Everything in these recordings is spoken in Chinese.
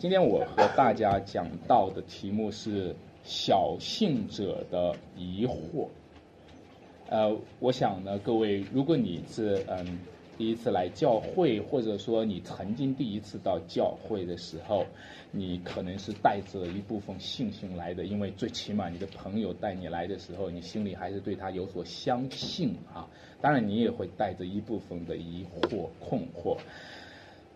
今天我和大家讲到的题目是小信者的疑惑。呃，我想呢，各位，如果你是嗯第一次来教会，或者说你曾经第一次到教会的时候，你可能是带着一部分信心来的，因为最起码你的朋友带你来的时候，你心里还是对他有所相信啊。当然，你也会带着一部分的疑惑、困惑。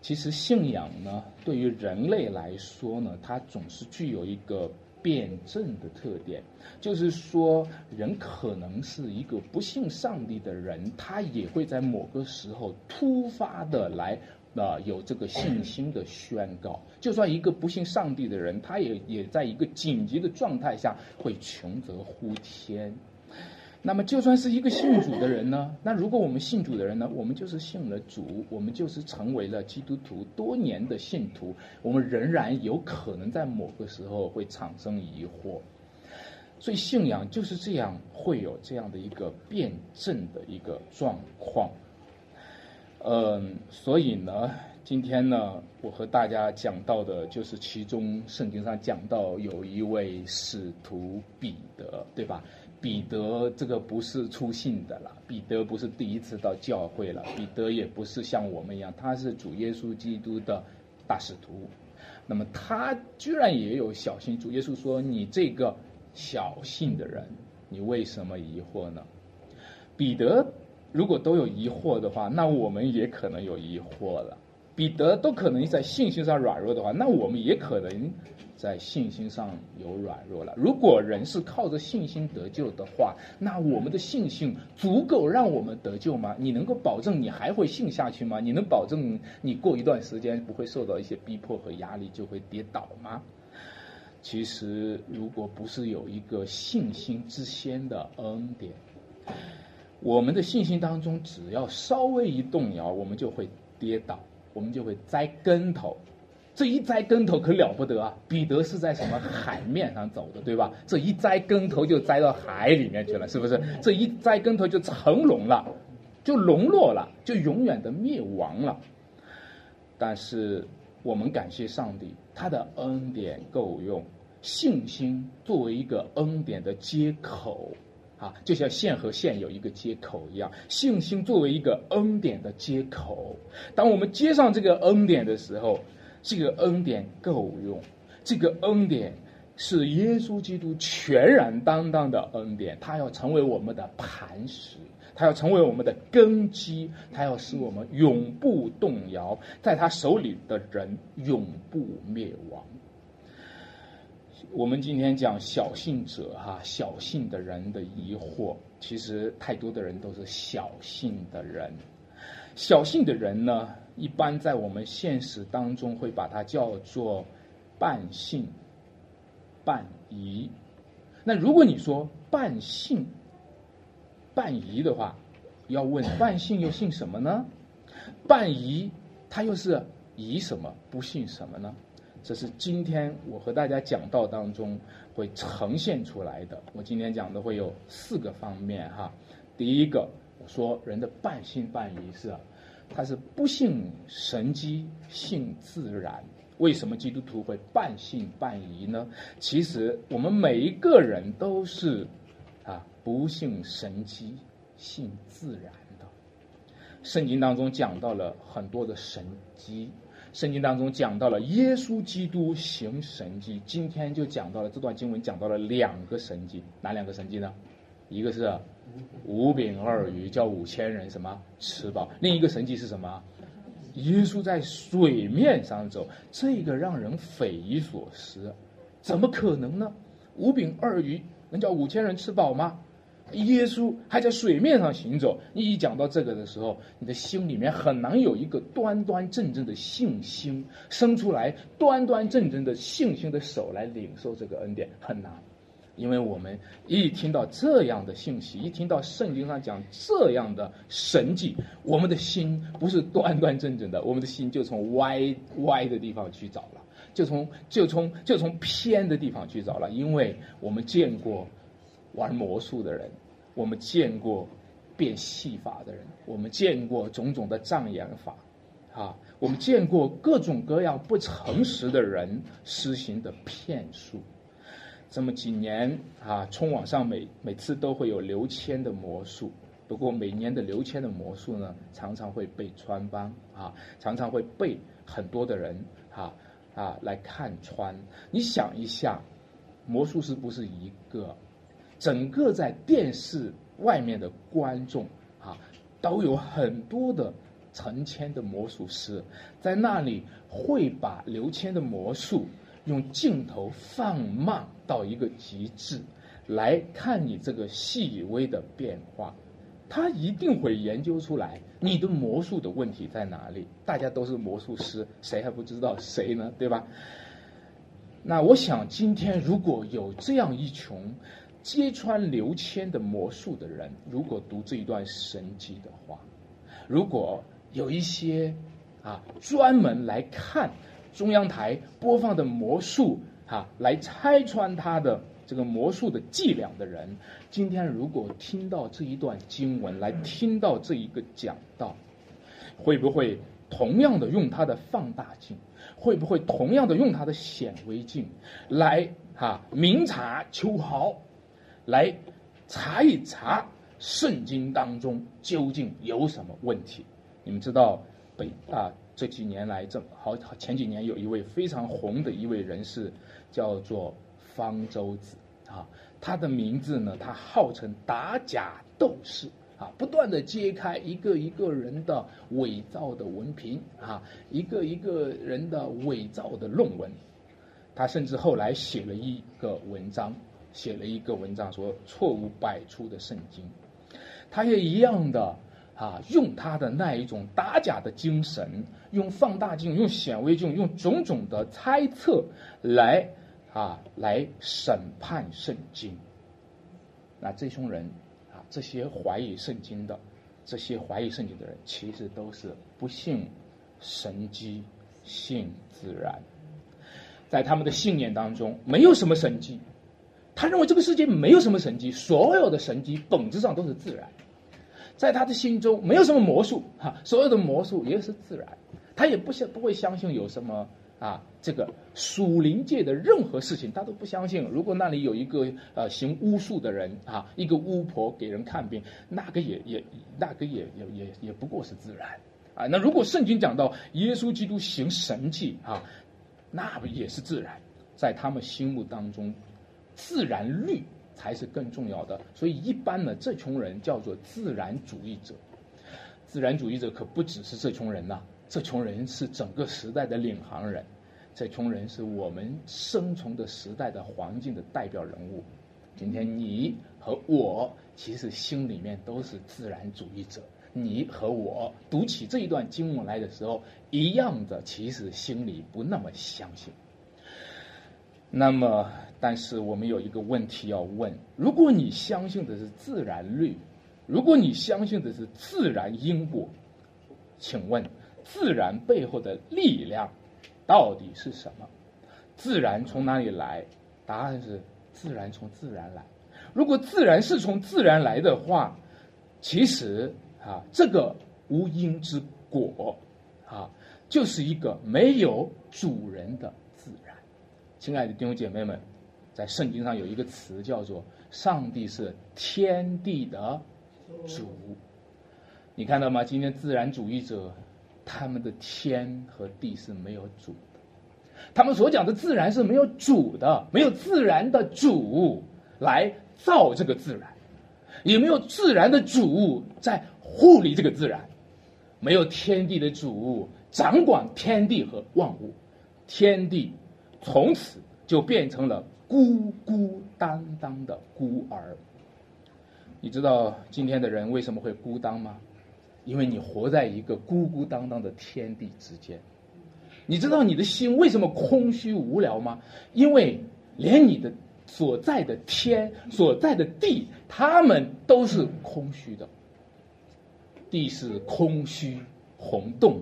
其实，信仰呢，对于人类来说呢，它总是具有一个。辩证的特点，就是说，人可能是一个不信上帝的人，他也会在某个时候突发的来，啊，有这个信心的宣告。就算一个不信上帝的人，他也也在一个紧急的状态下会穷则呼天。那么，就算是一个信主的人呢？那如果我们信主的人呢？我们就是信了主，我们就是成为了基督徒多年的信徒，我们仍然有可能在某个时候会产生疑惑。所以，信仰就是这样，会有这样的一个辩证的一个状况。嗯，所以呢，今天呢，我和大家讲到的就是其中圣经上讲到有一位使徒彼得，对吧？彼得这个不是出信的了，彼得不是第一次到教会了，彼得也不是像我们一样，他是主耶稣基督的大使徒。那么他居然也有小信，主耶稣说：“你这个小信的人，你为什么疑惑呢？”彼得如果都有疑惑的话，那我们也可能有疑惑了。彼得都可能在信心上软弱的话，那我们也可能。在信心上有软弱了。如果人是靠着信心得救的话，那我们的信心足够让我们得救吗？你能够保证你还会信下去吗？你能保证你过一段时间不会受到一些逼迫和压力就会跌倒吗？其实，如果不是有一个信心之先的恩典，我们的信心当中只要稍微一动摇，我们就会跌倒，我们就会栽跟头。这一栽跟头可了不得啊！彼得是在什么海面上走的，对吧？这一栽跟头就栽到海里面去了，是不是？这一栽跟头就成龙了，就沦落了，就永远的灭亡了。但是我们感谢上帝，他的恩典够用，信心作为一个恩典的接口啊，就像线和线有一个接口一样，信心作为一个恩典的接口，当我们接上这个恩典的时候。这个恩典够用，这个恩典是耶稣基督全然担当的恩典，他要成为我们的磐石，他要成为我们的根基，他要使我们永不动摇，在他手里的人永不灭亡。我们今天讲小信者哈，小信的人的疑惑，其实太多的人都是小信的人，小信的人呢？一般在我们现实当中会把它叫做半信半疑。那如果你说半信半疑的话，要问半信又信什么呢？半疑他又是疑什么不信什么呢？这是今天我和大家讲道当中会呈现出来的。我今天讲的会有四个方面哈。第一个，我说人的半信半疑是。他是不信神机，信自然。为什么基督徒会半信半疑呢？其实我们每一个人都是啊，不信神机，信自然的。圣经当中讲到了很多的神机，圣经当中讲到了耶稣基督行神迹。今天就讲到了这段经文，讲到了两个神迹，哪两个神迹呢？一个是。五饼二鱼叫五千人什么吃饱？另一个神迹是什么？耶稣在水面上走，这个让人匪夷所思，怎么可能呢？五饼二鱼能叫五千人吃饱吗？耶稣还在水面上行走。你一讲到这个的时候，你的心里面很难有一个端端正正的信心生出来，端端正正的信心的手来领受这个恩典，很难。因为我们一听到这样的信息，一听到圣经上讲这样的神迹，我们的心不是端端正正的，我们的心就从歪歪的地方去找了，就从就从就从偏的地方去找了。因为我们见过玩魔术的人，我们见过变戏法的人，我们见过种种的障眼法，啊，我们见过各种各样不诚实的人施行的骗术。这么几年啊，冲网上每每次都会有刘谦的魔术，不过每年的刘谦的魔术呢，常常会被穿帮啊，常常会被很多的人啊啊来看穿。你想一下，魔术师不是一个，整个在电视外面的观众啊，都有很多的成千的魔术师在那里会把刘谦的魔术。用镜头放慢到一个极致，来看你这个细微的变化，他一定会研究出来你的魔术的问题在哪里。大家都是魔术师，谁还不知道谁呢？对吧？那我想今天如果有这样一群揭穿刘谦的魔术的人，如果读这一段神迹的话，如果有一些啊专门来看。中央台播放的魔术，哈，来拆穿他的这个魔术的伎俩的人，今天如果听到这一段经文，来听到这一个讲道，会不会同样的用他的放大镜，会不会同样的用他的显微镜，来哈明察秋毫，来查一查圣经当中究竟有什么问题？你们知道北啊？这几年来，这好前几年有一位非常红的一位人士，叫做方舟子啊。他的名字呢，他号称打假斗士啊，不断的揭开一个一个人的伪造的文凭啊，一个一个人的伪造的论文。他甚至后来写了一个文章，写了一个文章说错误百出的圣经。他也一样的。啊，用他的那一种打假的精神，用放大镜、用显微镜、用种种的猜测来啊，来审判圣经。那这群人啊，这些怀疑圣经的，这些怀疑圣经的人，其实都是不信神迹、信自然。在他们的信念当中，没有什么神迹。他认为这个世界没有什么神迹，所有的神迹本质上都是自然。在他的心中没有什么魔术哈，所有的魔术也是自然，他也不相不会相信有什么啊这个属灵界的任何事情，他都不相信。如果那里有一个呃行巫术的人啊，一个巫婆给人看病，那个也也那个也也也也不过是自然啊。那如果圣经讲到耶稣基督行神迹啊，那不也是自然，在他们心目当中，自然律。才是更重要的，所以一般呢，这群人叫做自然主义者。自然主义者可不只是这群人呐，这群人是整个时代的领航人，这群人是我们生存的时代的环境的代表人物。今天你和我其实心里面都是自然主义者，你和我读起这一段经文来的时候，一样的，其实心里不那么相信。那么。但是我们有一个问题要问：如果你相信的是自然律，如果你相信的是自然因果，请问自然背后的力量到底是什么？自然从哪里来？答案是自然从自然来。如果自然是从自然来的话，其实啊，这个无因之果啊，就是一个没有主人的自然。亲爱的弟兄姐妹们。在圣经上有一个词叫做“上帝是天地的主”，你看到吗？今天自然主义者他们的天和地是没有主的，他们所讲的自然是没有主的，没有自然的主来造这个自然，也没有自然的主在护理这个自然，没有天地的主掌管天地和万物，天地从此就变成了。孤孤单单的孤儿，你知道今天的人为什么会孤单吗？因为你活在一个孤孤单单的天地之间。你知道你的心为什么空虚无聊吗？因为连你的所在的天、所在的地，他们都是空虚的。地是空虚、红洞、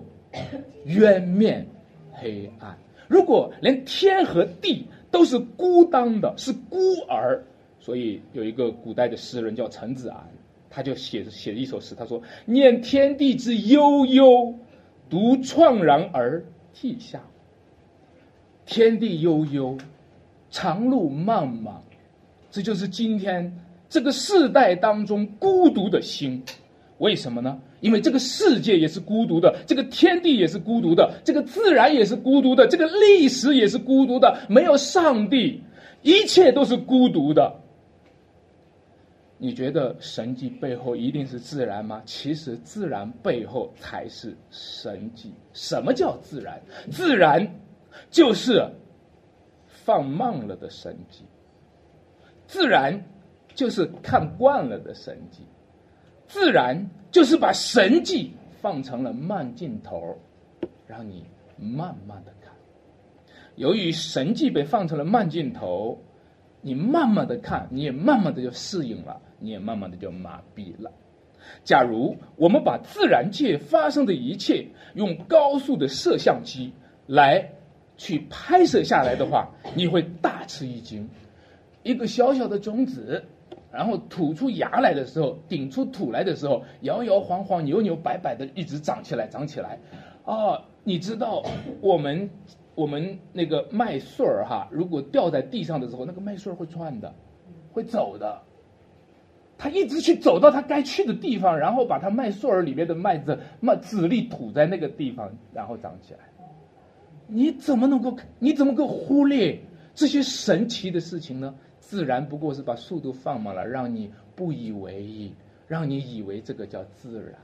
渊面、黑暗。如果连天和地，都是孤单的，是孤儿，所以有一个古代的诗人叫陈子昂，他就写写了一首诗，他说：“念天地之悠悠，独怆然而涕下。天地悠悠，长路漫漫，这就是今天这个世代当中孤独的心。为什么呢？因为这个世界也是孤独的，这个天地也是孤独的，这个自然也是孤独的，这个历史也是孤独的。没有上帝，一切都是孤独的。你觉得神迹背后一定是自然吗？其实自然背后才是神迹。什么叫自然？自然就是放慢了的神迹，自然就是看惯了的神迹。自然就是把神迹放成了慢镜头，让你慢慢的看。由于神迹被放成了慢镜头，你慢慢的看，你也慢慢的就适应了，你也慢慢的就麻痹了。假如我们把自然界发生的一切用高速的摄像机来去拍摄下来的话，你会大吃一惊。一个小小的种子。然后吐出芽来的时候，顶出土来的时候，摇摇晃晃、扭扭摆摆的，一直长起来，长起来。啊，你知道我们我们那个麦穗儿哈，如果掉在地上的时候，那个麦穗儿会转的，会走的。它一直去走到它该去的地方，然后把它麦穗儿里面的麦子、麦籽粒吐在那个地方，然后长起来。你怎么能够？你怎么够忽略这些神奇的事情呢？自然不过是把速度放慢了，让你不以为意，让你以为这个叫自然。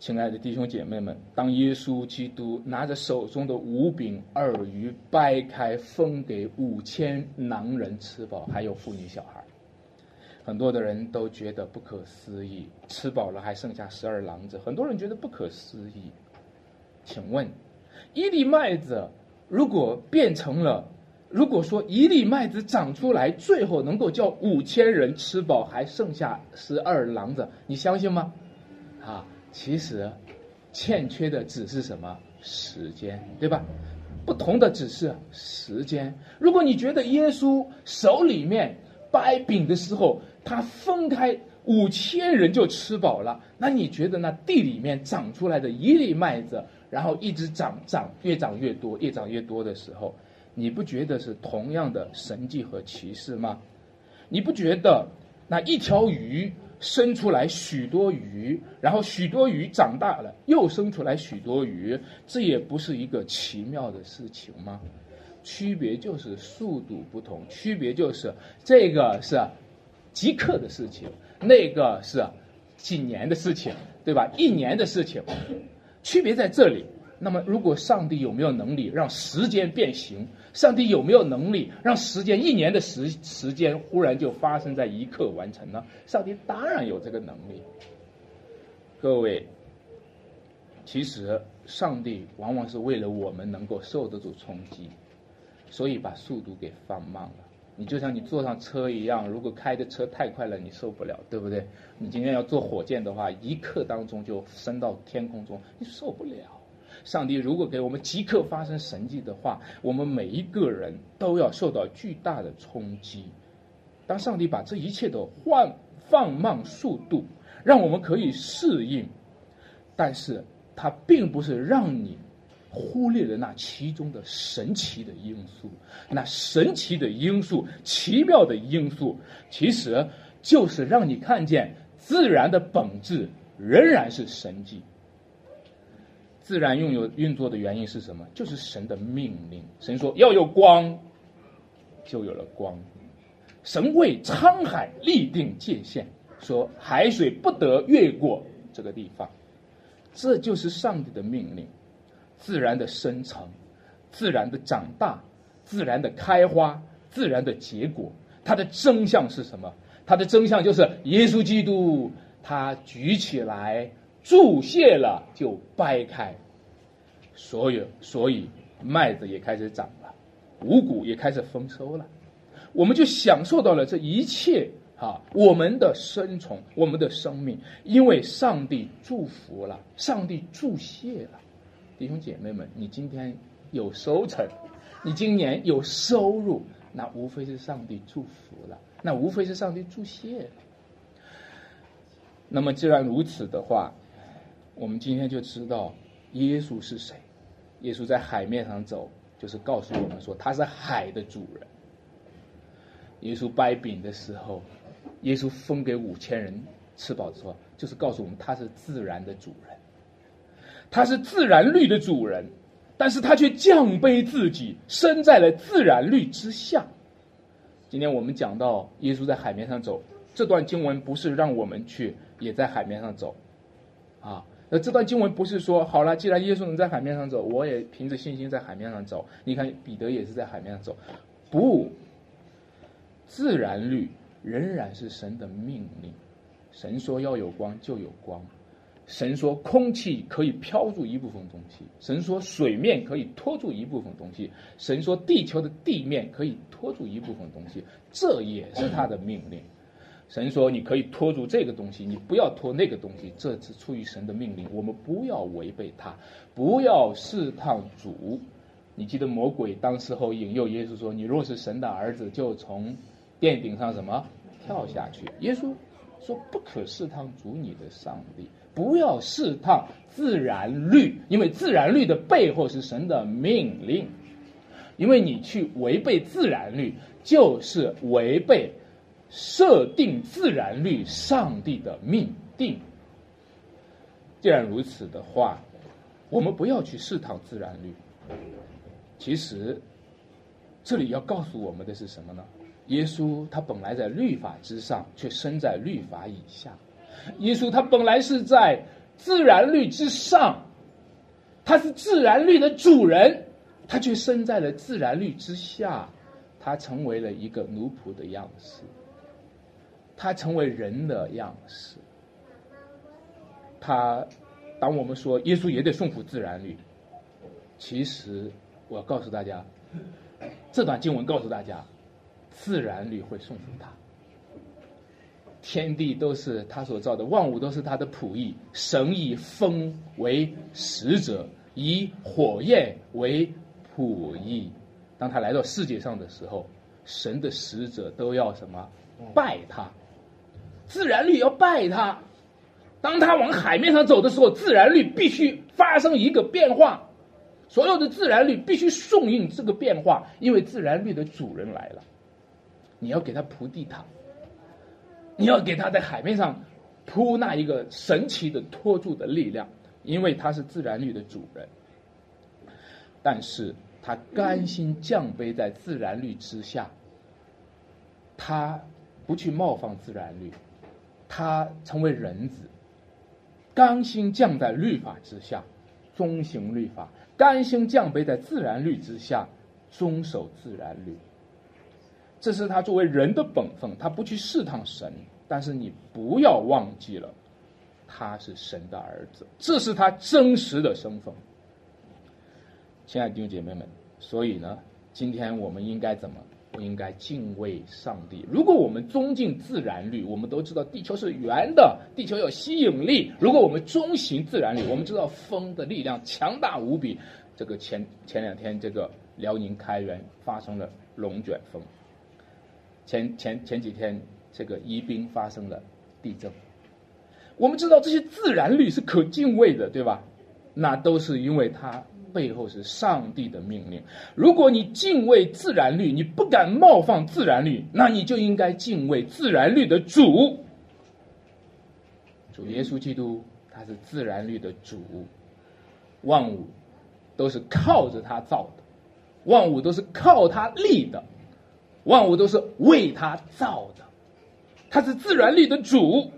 亲爱的弟兄姐妹们，当耶稣基督拿着手中的五饼二鱼掰开分给五千狼人吃饱，还有妇女小孩，很多的人都觉得不可思议。吃饱了还剩下十二郎子，很多人觉得不可思议。请问，一粒麦子如果变成了？如果说一粒麦子长出来，最后能够叫五千人吃饱，还剩下十二郎子，你相信吗？啊，其实欠缺的只是什么时间，对吧？不同的只是时间。如果你觉得耶稣手里面掰饼的时候，他分开五千人就吃饱了，那你觉得那地里面长出来的一粒麦子，然后一直长长，越长越多，越长越多的时候？你不觉得是同样的神迹和奇事吗？你不觉得那一条鱼生出来许多鱼，然后许多鱼长大了又生出来许多鱼，这也不是一个奇妙的事情吗？区别就是速度不同，区别就是这个是即刻的事情，那个是几年的事情，对吧？一年的事情，区别在这里。那么，如果上帝有没有能力让时间变形？上帝有没有能力让时间一年的时时间忽然就发生在一刻完成呢？上帝当然有这个能力。各位，其实上帝往往是为了我们能够受得住冲击，所以把速度给放慢了。你就像你坐上车一样，如果开的车太快了，你受不了，对不对？你今天要坐火箭的话，一刻当中就升到天空中，你受不了。上帝如果给我们即刻发生神迹的话，我们每一个人都要受到巨大的冲击。当上帝把这一切都放放慢速度，让我们可以适应，但是它并不是让你忽略了那其中的神奇的因素。那神奇的因素、奇妙的因素，其实就是让你看见自然的本质仍然是神迹。自然拥有运作的原因是什么？就是神的命令。神说要有光，就有了光。神为沧海立定界限，说海水不得越过这个地方。这就是上帝的命令。自然的生成，自然的长大，自然的开花，自然的结果。它的真相是什么？它的真相就是耶稣基督，他举起来。注泄了就掰开，所有所以麦子也开始长了，五谷也开始丰收了，我们就享受到了这一切啊！我们的生存，我们的生命，因为上帝祝福了，上帝注泄了。弟兄姐妹们，你今天有收成，你今年有收入，那无非是上帝祝福了，那无非是上帝注泄了。那么既然如此的话，我们今天就知道，耶稣是谁？耶稣在海面上走，就是告诉我们说他是海的主人。耶稣掰饼的时候，耶稣分给五千人吃饱之后，就是告诉我们他是自然的主人，他是自然律的主人，但是他却降卑自己，身在了自然律之下。今天我们讲到耶稣在海面上走，这段经文不是让我们去也在海面上走，啊。那这段经文不是说好了，既然耶稣能在海面上走，我也凭着信心在海面上走。你看彼得也是在海面上走，不，自然律仍然是神的命令。神说要有光就有光，神说空气可以飘住一部分东西，神说水面可以拖住一部分东西，神说地球的地面可以拖住一部分东西，这也是他的命令。神说：“你可以拖住这个东西，你不要拖那个东西。这是出于神的命令，我们不要违背他，不要试探主。你记得魔鬼当时候引诱耶稣说：‘你若是神的儿子，就从殿顶上什么跳下去。’耶稣说：‘不可试探主你的上帝，不要试探自然律，因为自然律的背后是神的命令。因为你去违背自然律，就是违背。’设定自然律，上帝的命定。既然如此的话，我们不要去试探自然律。其实，这里要告诉我们的是什么呢？耶稣他本来在律法之上，却生在律法以下。耶稣他本来是在自然律之上，他是自然律的主人，他却生在了自然律之下，他成为了一个奴仆的样式。他成为人的样式。他，当我们说耶稣也得顺服自然律，其实我告诉大家，这段经文告诉大家，自然律会顺服他。天地都是他所造的，万物都是他的仆役。神以风为使者，以火焰为仆役。当他来到世界上的时候，神的使者都要什么拜他。自然律要拜他，当他往海面上走的时候，自然律必须发生一个变化，所有的自然律必须顺应这个变化，因为自然律的主人来了，你要给他铺地毯，你要给他在海面上铺那一个神奇的托住的力量，因为他是自然律的主人，但是他甘心降卑在自然律之下，他不去冒犯自然律。他成为人子，甘心降在律法之下，遵行律法；甘心降卑在自然律之下，遵守自然律。这是他作为人的本分，他不去试探神。但是你不要忘记了，他是神的儿子，这是他真实的身份。亲爱的弟兄姐妹们，所以呢，今天我们应该怎么？不应该敬畏上帝。如果我们尊敬自然律，我们都知道地球是圆的，地球有吸引力。如果我们遵循自然律，我们知道风的力量强大无比。这个前前两天，这个辽宁开原发生了龙卷风。前前前几天，这个宜宾发生了地震。我们知道这些自然律是可敬畏的，对吧？那都是因为它。背后是上帝的命令。如果你敬畏自然律，你不敢冒犯自然律，那你就应该敬畏自然律的主。主耶稣基督，他是自然律的主，万物都是靠着他造的，万物都是靠他立的，万物都是为他造的，他是自然律的主。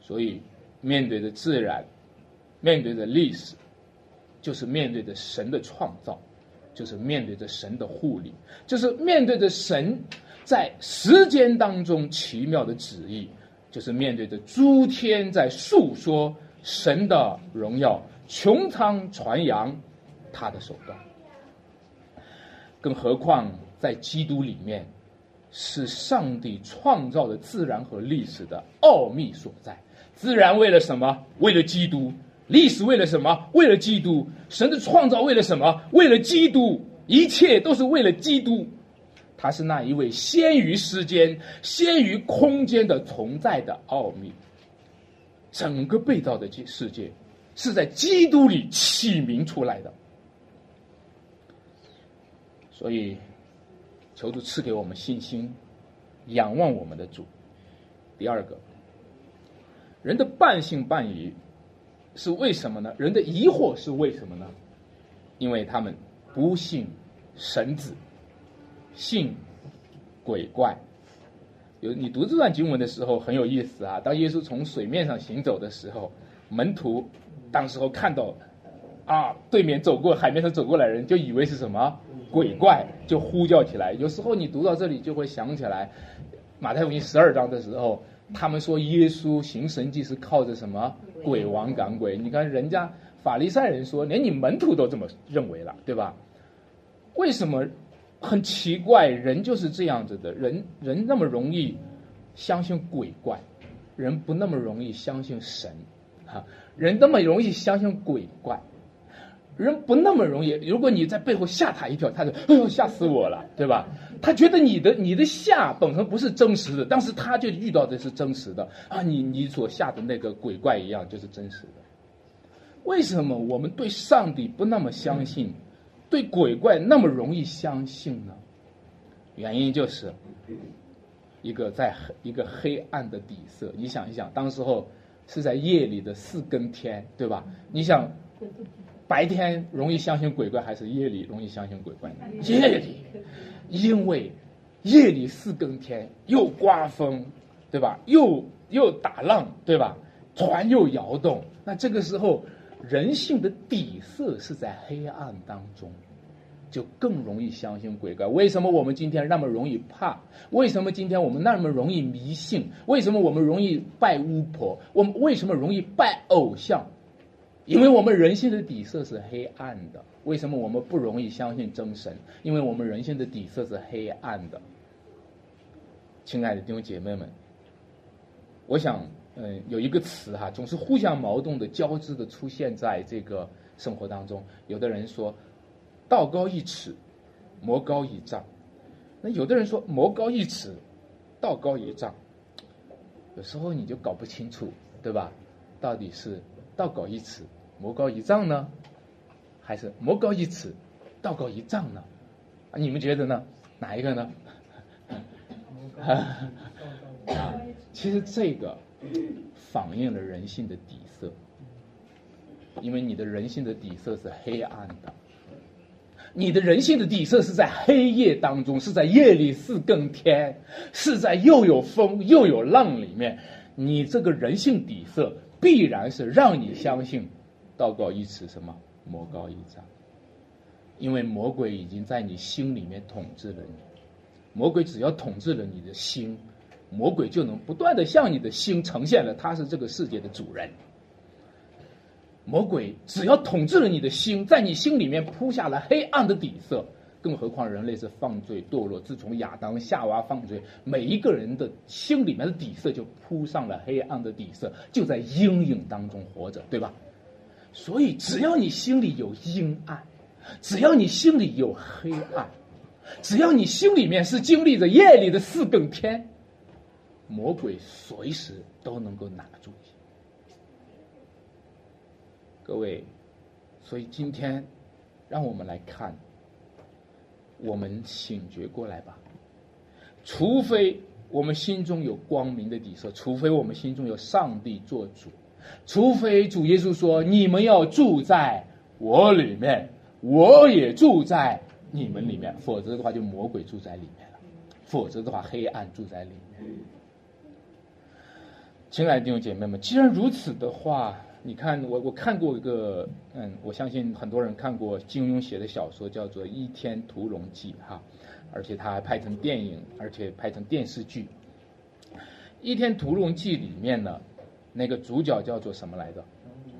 所以，面对着自然，面对着历史。就是面对着神的创造，就是面对着神的护理，就是面对着神在时间当中奇妙的旨意，就是面对着诸天在诉说神的荣耀，穹苍传扬他的手段。更何况在基督里面，是上帝创造的自然和历史的奥秘所在。自然为了什么？为了基督。历史为了什么？为了基督。神的创造为了什么？为了基督。一切都是为了基督。他是那一位先于时间、先于空间的存在的奥秘。整个被造的世界，是在基督里起名出来的。所以，求主赐给我们信心，仰望我们的主。第二个，人的半信半疑是为什么呢？人的疑惑是为什么呢？因为他们不信神子，信鬼怪。有你读这段经文的时候很有意思啊。当耶稣从水面上行走的时候，门徒当时候看到啊，对面走过海面上走过来人，就以为是什么？鬼怪就呼叫起来。有时候你读到这里就会想起来，马太福音十二章的时候，他们说耶稣行神迹是靠着什么鬼王赶鬼？你看人家法利赛人说，连你门徒都这么认为了，对吧？为什么很奇怪？人就是这样子的，人人那么容易相信鬼怪，人不那么容易相信神，哈，人那么容易相信鬼怪。人不那么容易，如果你在背后吓他一跳，他就哎呦吓死我了，对吧？他觉得你的你的下本身不是真实的，但是他就遇到的是真实的啊！你你所下的那个鬼怪一样就是真实的。为什么我们对上帝不那么相信，对鬼怪那么容易相信呢？原因就是一个在黑一个黑暗的底色。你想一想，当时候是在夜里的四更天，对吧？你想。白天容易相信鬼怪，还是夜里容易相信鬼怪呢？夜里，因为夜里四更天又刮风，对吧？又又打浪，对吧？船又摇动，那这个时候人性的底色是在黑暗当中，就更容易相信鬼怪。为什么我们今天那么容易怕？为什么今天我们那么容易迷信？为什么我们容易拜巫婆？我们为什么容易拜偶像？因为我们人性的底色是黑暗的，为什么我们不容易相信真神？因为我们人性的底色是黑暗的。亲爱的弟兄姐妹们，我想，嗯，有一个词哈，总是互相矛盾的交织的出现在这个生活当中。有的人说，道高一尺，魔高一丈；那有的人说，魔高一尺，道高一丈。有时候你就搞不清楚，对吧？到底是道高一尺。魔高一丈呢，还是魔高一尺，道高一丈呢？啊，你们觉得呢？哪一个呢？啊，其实这个反映了人性的底色，因为你的人性的底色是黑暗的，你的人性的底色是在黑夜当中，是在夜里四更天，是在又有风又有浪里面，你这个人性底色必然是让你相信。道高一尺，什么魔高一丈？因为魔鬼已经在你心里面统治了你。魔鬼只要统治了你的心，魔鬼就能不断的向你的心呈现了他是这个世界的主人。魔鬼只要统治了你的心，在你心里面铺下了黑暗的底色。更何况人类是犯罪堕落，自从亚当夏娃犯罪，每一个人的心里面的底色就铺上了黑暗的底色，就在阴影当中活着，对吧？所以，只要你心里有阴暗，只要你心里有黑暗，只要你心里面是经历着夜里的四更天，魔鬼随时都能够拿住你。各位，所以今天，让我们来看，我们醒觉过来吧。除非我们心中有光明的底色，除非我们心中有上帝做主。除非主耶稣说你们要住在我里面，我也住在你们里面，否则的话就魔鬼住在里面了，否则的话黑暗住在里面。亲爱的弟兄姐妹们，既然如此的话，你看我我看过一个，嗯，我相信很多人看过金庸写的小说，叫做《倚天屠龙记》哈，而且他还拍成电影，而且拍成电视剧，《倚天屠龙记》里面呢。那个主角叫做什么来着？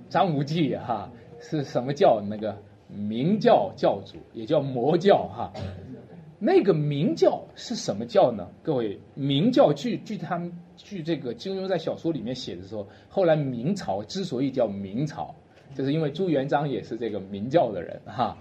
张无忌哈，是什么教？那个明教教主，也叫魔教哈。那个明教是什么教呢？各位，明教据据他们据这个金庸在小说里面写的时候，后来明朝之所以叫明朝，就是因为朱元璋也是这个明教的人哈。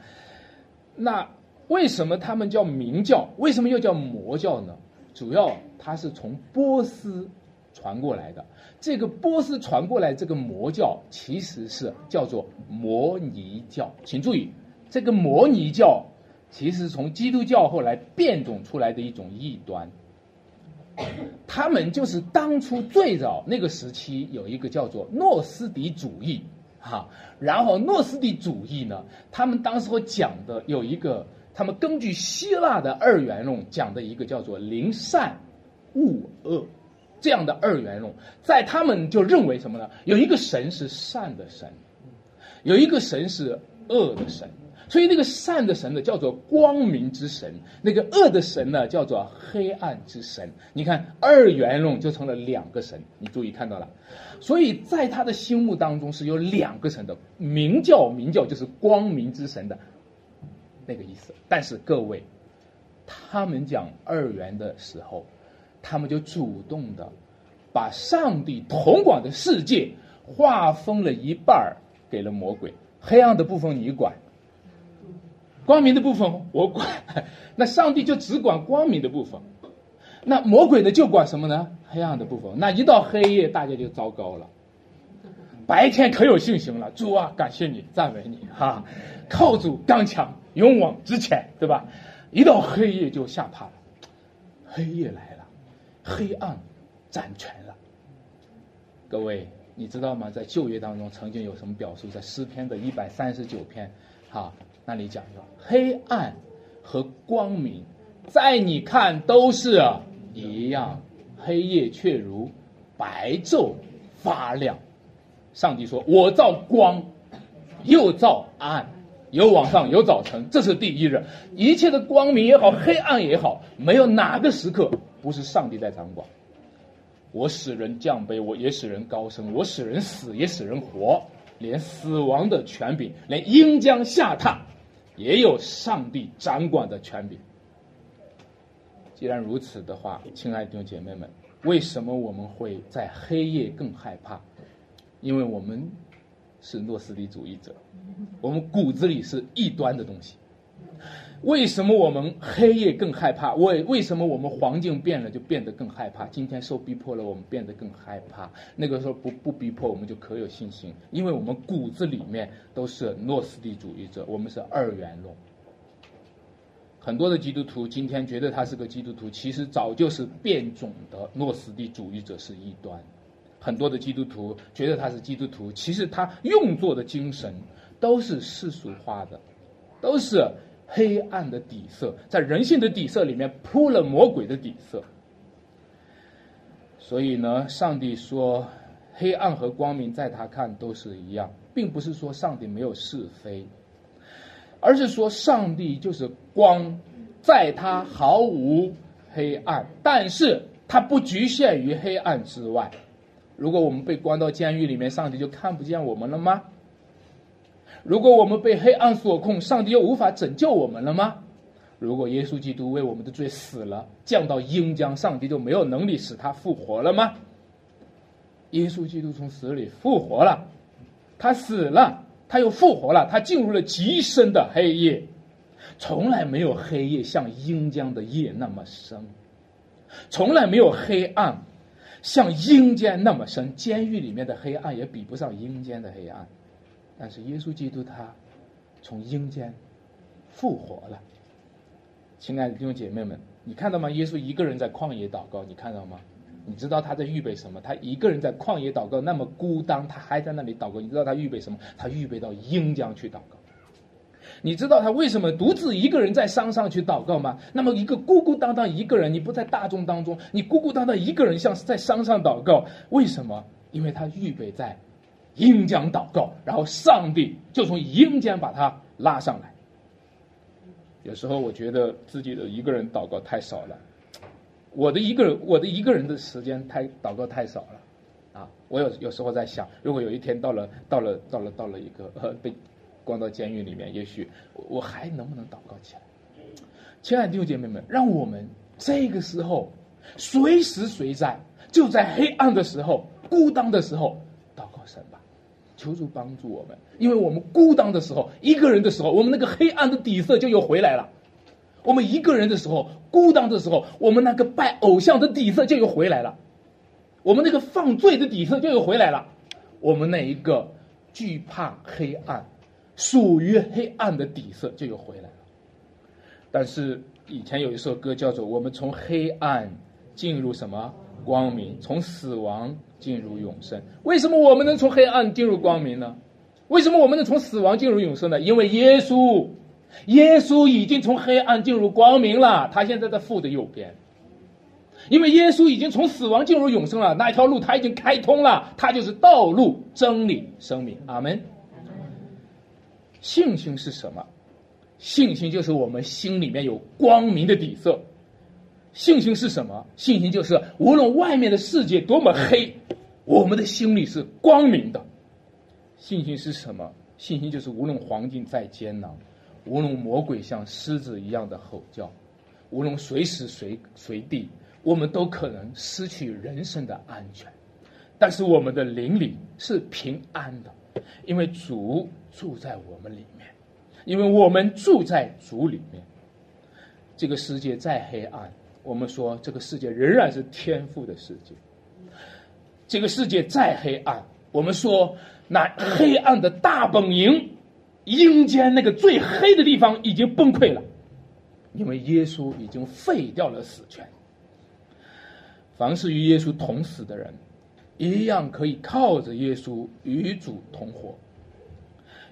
那为什么他们叫明教？为什么又叫魔教呢？主要它是从波斯。传过来的。这个波斯传过来这个魔教，其实是叫做摩尼教。请注意，这个摩尼教其实从基督教后来变种出来的一种异端。他们就是当初最早那个时期有一个叫做诺斯底主义，哈，然后诺斯底主义呢，他们当时候讲的有一个，他们根据希腊的二元论讲的一个叫做灵善物恶这样的二元论，在他们就认为什么呢？有一个神是善的神，有一个神是恶的神。所以那个善的神呢，叫做光明之神；那个恶的神呢，叫做黑暗之神。你看，二元论就成了两个神。你注意看到了，所以在他的心目当中是有两个神的。明教，明教就是光明之神的那个意思。但是各位，他们讲二元的时候，他们就主动的把上帝统管的世界划分了一半儿给了魔鬼，黑暗的部分你管。光明的部分我管，那上帝就只管光明的部分，那魔鬼呢就管什么呢？黑暗的部分。那一到黑夜，大家就糟糕了。白天可有信心了，主啊，感谢你，赞美你，哈，靠主刚强，勇往直前，对吧？一到黑夜就吓怕了，黑夜来，黑暗掌权了。各位，你知道吗？在旧约当中曾经有什么表述？在诗篇的一百三十九篇，哈。那里讲说，黑暗和光明，在你看都是一样，黑夜却如白昼发亮。上帝说：“我造光，又造暗，有晚上，有早晨，这是第一日。一切的光明也好，黑暗也好，没有哪个时刻不是上帝在掌管。我使人降卑，我也使人高升；我使人死，也使人活。连死亡的权柄，连阴将下榻。”也有上帝掌管的权柄。既然如此的话，亲爱的弟兄姐妹们，为什么我们会在黑夜更害怕？因为我们是诺斯底主义者，我们骨子里是异端的东西。为什么我们黑夜更害怕？为为什么我们环境变了就变得更害怕？今天受逼迫了，我们变得更害怕。那个时候不不逼迫，我们就可有信心，因为我们骨子里面都是诺斯底主义者，我们是二元论。很多的基督徒今天觉得他是个基督徒，其实早就是变种的诺斯底主义者是异端。很多的基督徒觉得他是基督徒，其实他用作的精神都是世俗化的，都是。黑暗的底色，在人性的底色里面铺了魔鬼的底色。所以呢，上帝说，黑暗和光明在他看都是一样，并不是说上帝没有是非，而是说上帝就是光，在他毫无黑暗，但是他不局限于黑暗之外。如果我们被关到监狱里面，上帝就看不见我们了吗？如果我们被黑暗所控，上帝又无法拯救我们了吗？如果耶稣基督为我们的罪死了，降到阴间，上帝就没有能力使他复活了吗？耶稣基督从死里复活了，他死了，他又复活了，他进入了极深的黑夜，从来没有黑夜像阴间的夜那么深，从来没有黑暗像阴间那么深，监狱里面的黑暗也比不上阴间的黑暗。但是耶稣基督他从阴间复活了，亲爱的弟兄姐妹们，你看到吗？耶稣一个人在旷野祷告，你看到吗？你知道他在预备什么？他一个人在旷野祷告，那么孤单，他还在那里祷告。你知道他预备什么？他预备到阴间去祷告。你知道他为什么独自一个人在山上去祷告吗？那么一个孤孤单单一个人，你不在大众当中，你孤孤单单一个人像是在山上祷告，为什么？因为他预备在。阴间祷告，然后上帝就从阴间把他拉上来。有时候我觉得自己的一个人祷告太少了，我的一个人，我的一个人的时间太祷告太少了，啊，我有有时候在想，如果有一天到了到了到了到了一个呃被关到监狱里面，也许我还能不能祷告起来？亲爱的弟兄姐妹们，让我们这个时候随时随在，就在黑暗的时候、孤单的时候祷告神吧。求主帮助我们，因为我们孤单的时候，一个人的时候，我们那个黑暗的底色就又回来了；我们一个人的时候，孤单的时候，我们那个拜偶像的底色就又回来了。我们那个犯罪的底色就又回来了，我们那一个惧怕黑暗、属于黑暗的底色就又回来了。但是以前有一首歌叫做《我们从黑暗进入什么光明，从死亡进入永生》。为什么我们能从黑暗进入光明呢？为什么我们能从死亡进入永生呢？因为耶稣，耶稣已经从黑暗进入光明了，他现在在父的右边。因为耶稣已经从死亡进入永生了，那一条路他已经开通了，他就是道路、真理、生命。阿门。信心是什么？信心就是我们心里面有光明的底色。信心是什么？信心就是无论外面的世界多么黑，我们的心里是光明的。信心是什么？信心就是无论环境再艰难，无论魔鬼像狮子一样的吼叫，无论随时随随地。我们都可能失去人生的安全，但是我们的灵里是平安的，因为主住在我们里面，因为我们住在主里面。这个世界再黑暗，我们说这个世界仍然是天赋的世界。这个世界再黑暗，我们说那黑暗的大本营，阴间那个最黑的地方已经崩溃了，因为耶稣已经废掉了死权。凡是与耶稣同死的人，一样可以靠着耶稣与主同活，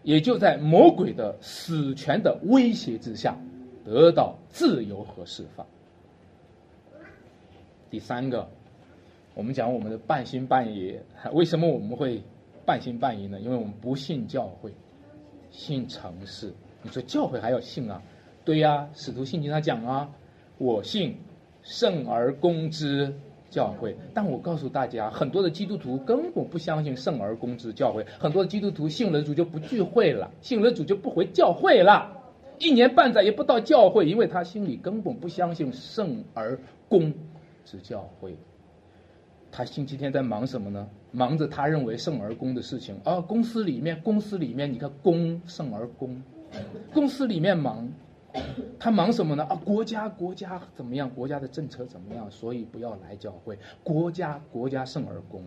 也就在魔鬼的死权的威胁之下，得到自由和释放。第三个，我们讲我们的半信半疑，为什么我们会半信半疑呢？因为我们不信教会，信城市。你说教会还要信啊？对呀，使徒信经上讲啊，我信圣而公之。教会，但我告诉大家，很多的基督徒根本不相信圣而公之教会，很多的基督徒信了主就不聚会了，信了主就不回教会了，一年半载也不到教会，因为他心里根本不相信圣而公之教会。他星期天在忙什么呢？忙着他认为圣而公的事情啊，公司里面，公司里面，你看公圣而公，公司里面忙。他忙什么呢？啊，国家国家怎么样？国家的政策怎么样？所以不要来教会。国家国家圣而公，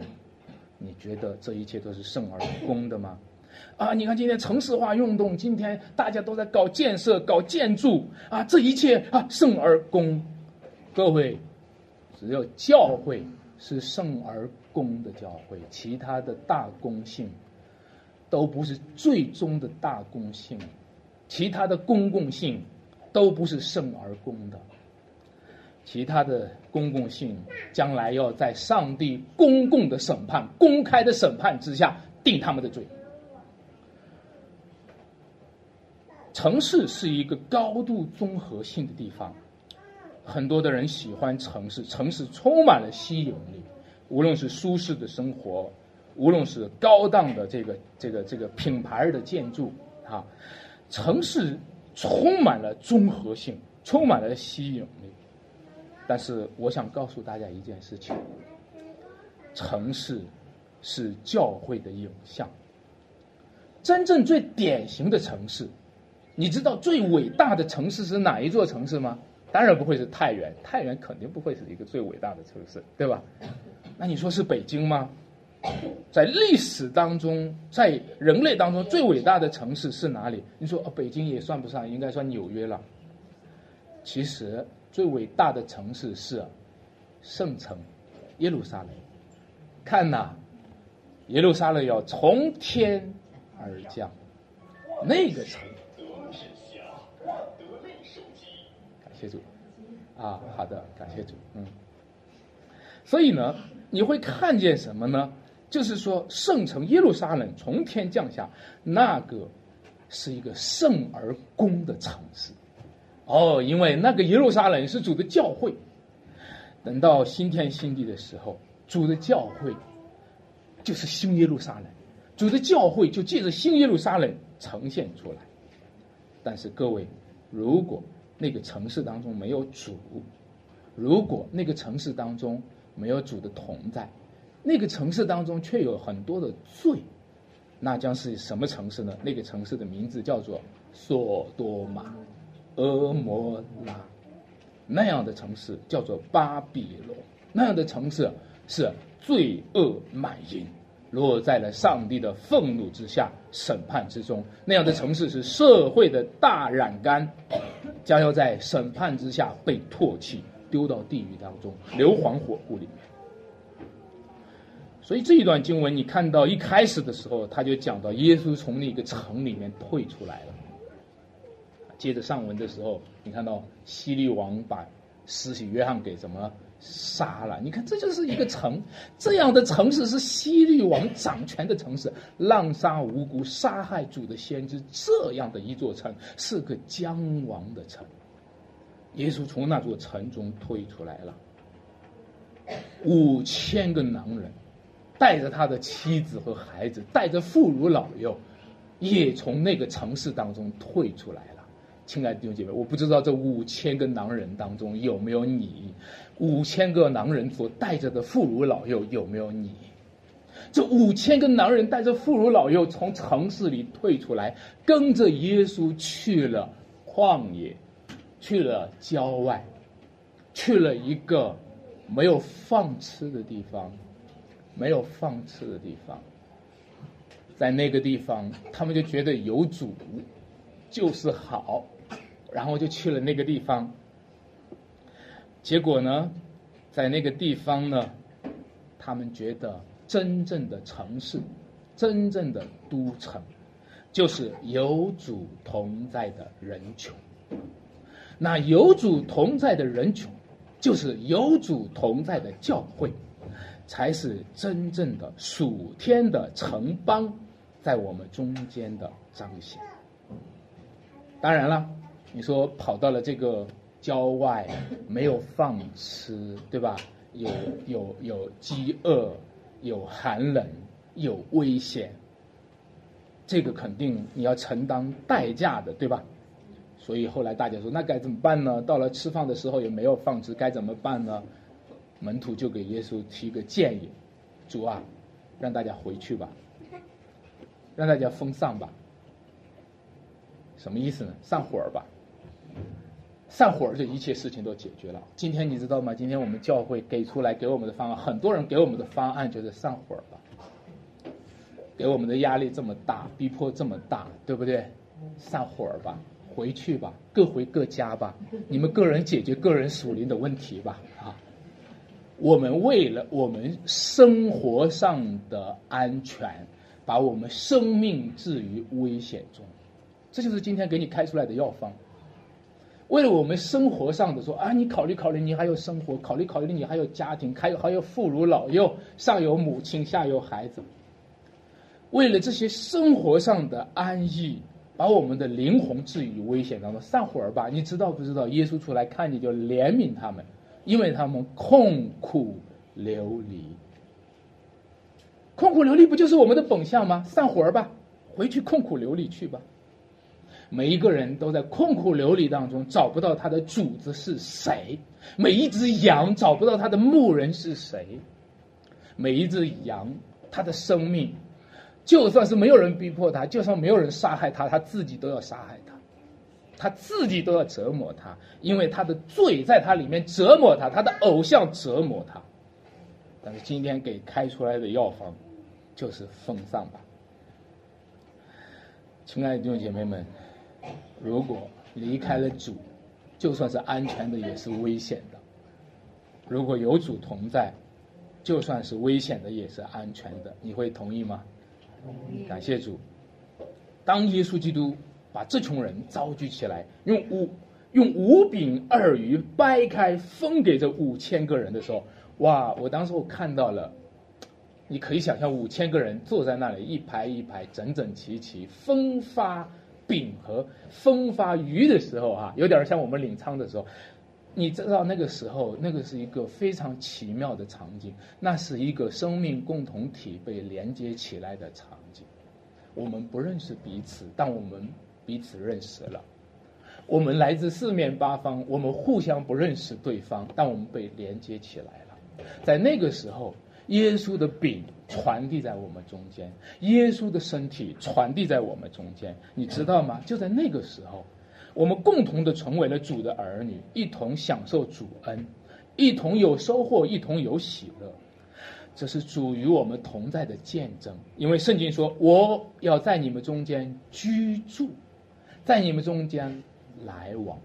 你觉得这一切都是圣而公的吗？啊，你看今天城市化运动，今天大家都在搞建设、搞建筑啊，这一切啊圣而公。各位，只有教会是圣而公的教会，其他的大公性都不是最终的大公性，其他的公共性。都不是圣而公的，其他的公共性将来要在上帝公共的审判、公开的审判之下定他们的罪。城市是一个高度综合性的地方，很多的人喜欢城市，城市充满了吸引力，无论是舒适的生活，无论是高档的这个这个这个品牌的建筑啊，城市。充满了综合性，充满了吸引力。但是，我想告诉大家一件事情：城市是教会的影像。真正最典型的城市，你知道最伟大的城市是哪一座城市吗？当然不会是太原，太原肯定不会是一个最伟大的城市，对吧？那你说是北京吗？在历史当中，在人类当中最伟大的城市是哪里？你说，北京也算不上，应该算纽约了。其实，最伟大的城市是圣城耶路撒冷。看呐，耶路撒冷要从天而降，那个城。谢主。啊，好的，感谢主。嗯。所以呢，你会看见什么呢？就是说，圣城耶路撒冷从天降下，那个是一个圣而公的城市。哦，因为那个耶路撒冷是主的教会。等到新天新地的时候，主的教会就是新耶路撒冷，主的教会就借着新耶路撒冷呈现出来。但是各位，如果那个城市当中没有主，如果那个城市当中没有主的同在，那个城市当中却有很多的罪，那将是什么城市呢？那个城市的名字叫做索多玛、俄摩拉，那样的城市叫做巴比伦，那样的城市是罪恶满盈，落在了上帝的愤怒之下、审判之中。那样的城市是社会的大染缸，将要在审判之下被唾弃，丢到地狱当中，硫磺火湖里面。所以这一段经文，你看到一开始的时候，他就讲到耶稣从那个城里面退出来了。接着上文的时候，你看到希律王把施洗约翰给什么杀了？你看这就是一个城，这样的城市是希律王掌权的城市，滥杀无辜、杀害主的先知，这样的一座城是个将亡的城。耶稣从那座城中退出来了，五千个男人。带着他的妻子和孩子，带着妇孺老幼，也从那个城市当中退出来了。亲爱的弟兄姐妹，我不知道这五千个男人当中有没有你，五千个男人所带着的妇孺老幼有没有你？这五千个男人带着妇孺老幼从城市里退出来，跟着耶稣去了旷野，去了郊外，去了一个没有放吃的地方。没有放吃的地方，在那个地方，他们就觉得有主就是好，然后就去了那个地方。结果呢，在那个地方呢，他们觉得真正的城市、真正的都城，就是有主同在的人群。那有主同在的人群，就是有主同在的教会。才是真正的属天的城邦，在我们中间的彰显。当然了，你说跑到了这个郊外，没有饭吃，对吧？有有有饥饿，有寒冷，有危险，这个肯定你要承担代价的，对吧？所以后来大家说，那该怎么办呢？到了吃饭的时候也没有饭吃，该怎么办呢？门徒就给耶稣提个建议：“主啊，让大家回去吧，让大家封丧吧。什么意思呢？散伙儿吧，散伙儿，这一切事情都解决了。今天你知道吗？今天我们教会给出来给我们的方案，很多人给我们的方案就是散伙吧。给我们的压力这么大，逼迫这么大，对不对？散伙吧，回去吧，各回各家吧，你们个人解决个人属灵的问题吧，啊。”我们为了我们生活上的安全，把我们生命置于危险中，这就是今天给你开出来的药方。为了我们生活上的说啊，你考虑考虑，你还有生活，考虑考虑，你还有家庭，还有还有妇孺老幼，上有母亲，下有孩子。为了这些生活上的安逸，把我们的灵魂置于危险当中，散伙儿吧。你知道不知道？耶稣出来看你就怜悯他们。因为他们痛苦流离，痛苦流离不就是我们的本相吗？散伙儿吧，回去痛苦流离去吧。每一个人都在痛苦流离当中找不到他的主子是谁，每一只羊找不到他的牧人是谁，每一只羊他的生命，就算是没有人逼迫他，就算没有人杀害他，他自己都要杀害他。他自己都要折磨他，因为他的罪在他里面折磨他，他的偶像折磨他。但是今天给开出来的药方，就是封丧吧。亲爱的弟兄姐妹们，如果离开了主，就算是安全的，也是危险的；如果有主同在，就算是危险的，也是安全的。你会同意吗？感谢主。当耶稣基督。把这群人召集起来，用五用五饼二鱼掰开分给这五千个人的时候，哇！我当时我看到了，你可以想象五千个人坐在那里一排一排整整齐齐分发饼和风发鱼的时候啊，有点像我们领仓的时候。你知道那个时候，那个是一个非常奇妙的场景，那是一个生命共同体被连接起来的场景。我们不认识彼此，但我们。彼此认识了，我们来自四面八方，我们互相不认识对方，但我们被连接起来了。在那个时候，耶稣的饼传递在我们中间，耶稣的身体传递在我们中间，你知道吗？就在那个时候，我们共同的成为了主的儿女，一同享受主恩，一同有收获，一同有喜乐。这是主与我们同在的见证。因为圣经说：“我要在你们中间居住，在你们中间来往。”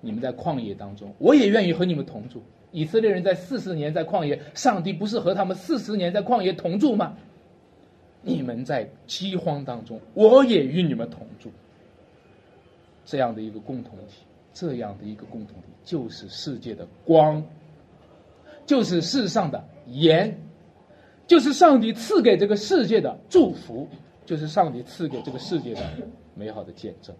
你们在旷野当中，我也愿意和你们同住。以色列人在四十年在旷野，上帝不是和他们四十年在旷野同住吗？你们在饥荒当中，我也与你们同住。这样的一个共同体，这样的一个共同体，就是世界的光，就是世上的盐，就是上帝赐给这个世界的祝福，就是上帝赐给这个世界的美好的见证。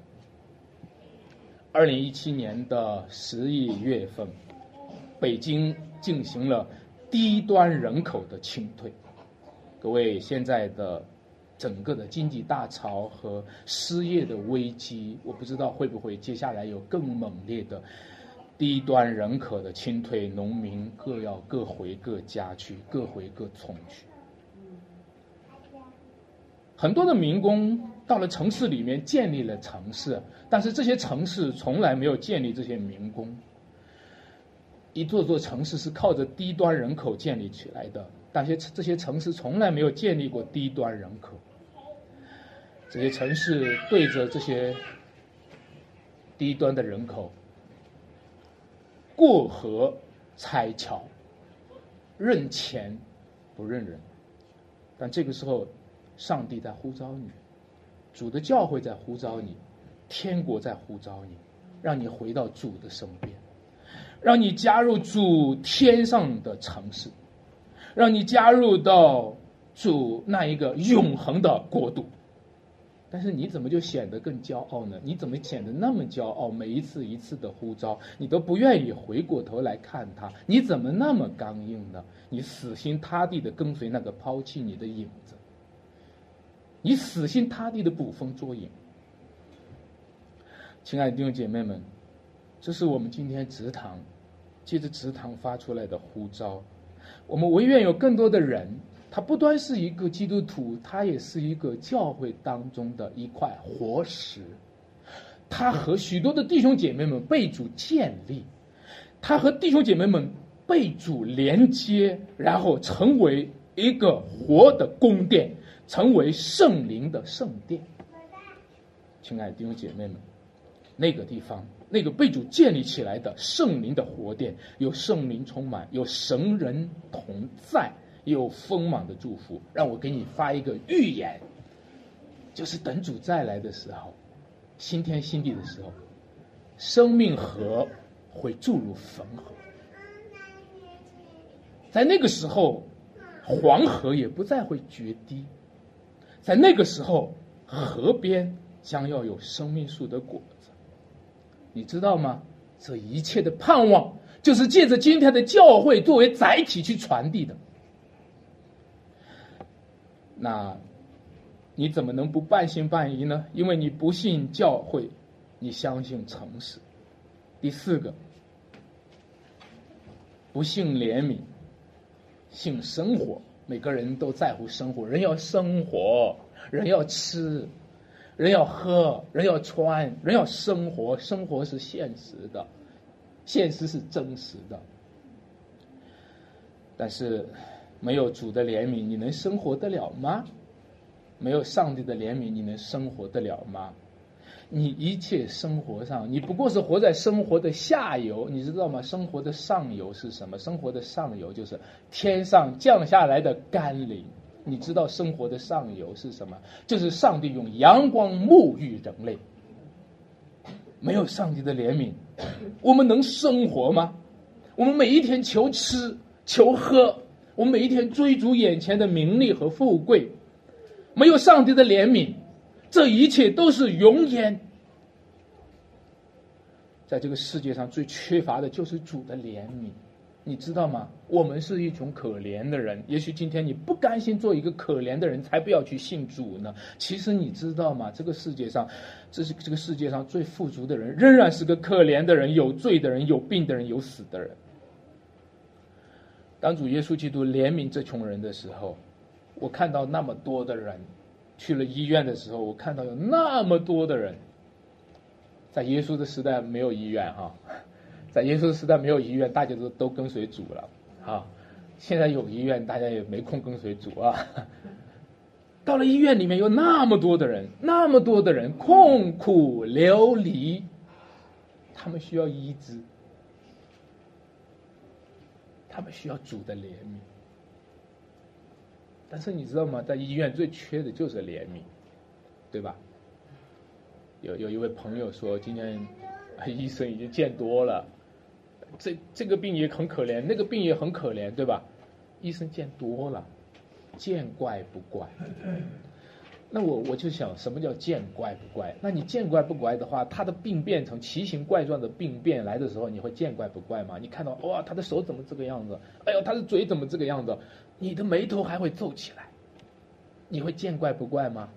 二零一七年的十一月份，北京进行了低端人口的清退。各位，现在的整个的经济大潮和失业的危机，我不知道会不会接下来有更猛烈的低端人口的清退，农民各要各回各家去，各回各村去。很多的民工到了城市里面建立了城市，但是这些城市从来没有建立这些民工。一座座城市是靠着低端人口建立起来的。但些这些城市从来没有建立过低端人口，这些城市对着这些低端的人口过河拆桥，认钱不认人。但这个时候，上帝在呼召你，主的教会在呼召你，天国在呼召你，让你回到主的身边，让你加入主天上的城市。让你加入到主那一个永恒的国度，但是你怎么就显得更骄傲呢？你怎么显得那么骄傲？每一次一次的呼召，你都不愿意回过头来看他，你怎么那么刚硬呢？你死心塌地的跟随那个抛弃你的影子，你死心塌地的捕风捉影。亲爱的弟兄姐妹们，这是我们今天职堂，借着祠堂发出来的呼召。我们唯愿有更多的人，他不单是一个基督徒，他也是一个教会当中的一块活石。他和许多的弟兄姐妹们被主建立，他和弟兄姐妹们被主连接，然后成为一个活的宫殿，成为圣灵的圣殿。亲爱的弟兄姐妹们，那个地方。那个被主建立起来的圣灵的活殿，有圣灵充满，有神人同在，有丰满的祝福。让我给你发一个预言，就是等主再来的时候，新天新地的时候，生命河会注入汾河，在那个时候，黄河也不再会决堤，在那个时候，河边将要有生命树的果。你知道吗？这一切的盼望，就是借着今天的教会作为载体去传递的。那你怎么能不半信半疑呢？因为你不信教会，你相信诚实。第四个，不信怜悯，信生活。每个人都在乎生活，人要生活，人要吃。人要喝，人要穿，人要生活，生活是现实的，现实是真实的。但是，没有主的怜悯，你能生活得了吗？没有上帝的怜悯，你能生活得了吗？你一切生活上，你不过是活在生活的下游，你知道吗？生活的上游是什么？生活的上游就是天上降下来的甘霖。你知道生活的上游是什么？就是上帝用阳光沐浴人类。没有上帝的怜悯，我们能生活吗？我们每一天求吃求喝，我们每一天追逐眼前的名利和富贵，没有上帝的怜悯，这一切都是永烟。在这个世界上最缺乏的就是主的怜悯。你知道吗？我们是一种可怜的人。也许今天你不甘心做一个可怜的人，才不要去信主呢。其实你知道吗？这个世界上，这是这个世界上最富足的人，仍然是个可怜的人，有罪的人，有病的人，有死的人。当主耶稣基督怜悯这群人的时候，我看到那么多的人去了医院的时候，我看到有那么多的人，在耶稣的时代没有医院哈。在耶稣时代没有医院，大家都都跟随主了，啊，现在有医院，大家也没空跟随主啊。到了医院里面，有那么多的人，那么多的人痛苦流离，他们需要医治，他们需要主的怜悯。但是你知道吗？在医院最缺的就是怜悯，对吧？有有一位朋友说，今天医生已经见多了，这这个病也很可怜，那个病也很可怜，对吧？医生见多了，见怪不怪。那我我就想，什么叫见怪不怪？那你见怪不怪的话，他的病变成奇形怪状的病变来的时候，你会见怪不怪吗？你看到哇，他的手怎么这个样子？哎呦，他的嘴怎么这个样子？你的眉头还会皱起来，你会见怪不怪吗？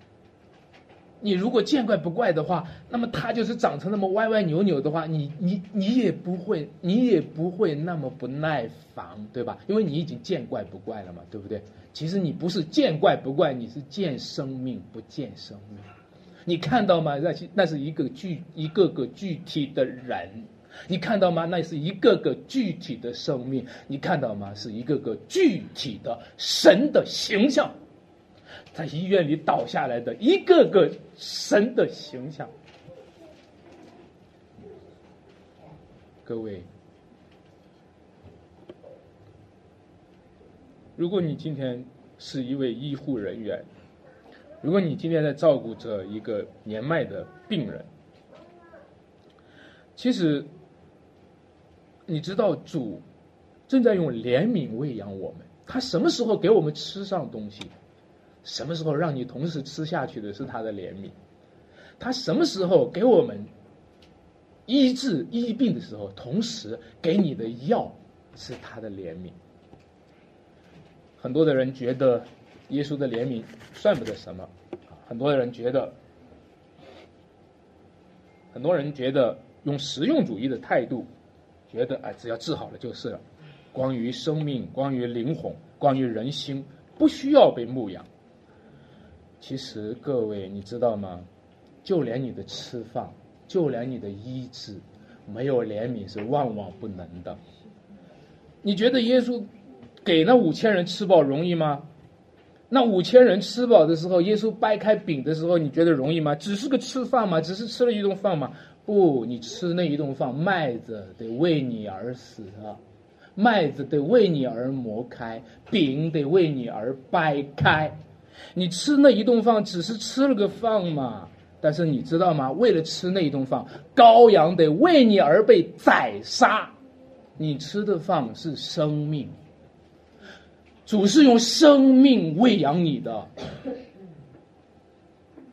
你如果见怪不怪的话，那么他就是长成那么歪歪扭扭的话，你你你也不会，你也不会那么不耐烦，对吧？因为你已经见怪不怪了嘛，对不对？其实你不是见怪不怪，你是见生命不见生命。你看到吗？那些那是一个具一个个具体的人，你看到吗？那是一个个具体的生命，你看到吗？是一个个具体的神的形象。在医院里倒下来的一个个神的形象，各位，如果你今天是一位医护人员，如果你今天在照顾着一个年迈的病人，其实你知道主正在用怜悯喂养我们，他什么时候给我们吃上东西？什么时候让你同时吃下去的是他的怜悯？他什么时候给我们医治医病的时候，同时给你的药是他的怜悯？很多的人觉得耶稣的怜悯算不得什么，很多人觉得，很多人觉得用实用主义的态度，觉得哎，只要治好了就是了。关于生命，关于灵魂，关于人心，不需要被牧养。其实各位，你知道吗？就连你的吃饭，就连你的医治，没有怜悯是万万不能的。你觉得耶稣给那五千人吃饱容易吗？那五千人吃饱的时候，耶稣掰开饼的时候，你觉得容易吗？只是个吃饭吗？只是吃了一顿饭吗？不，你吃那一顿饭，麦子得为你而死啊，麦子得为你而磨开，饼得为你而掰开。你吃那一顿饭只是吃了个饭嘛？但是你知道吗？为了吃那一顿饭，羔羊得为你而被宰杀。你吃的饭是生命，主是用生命喂养你的。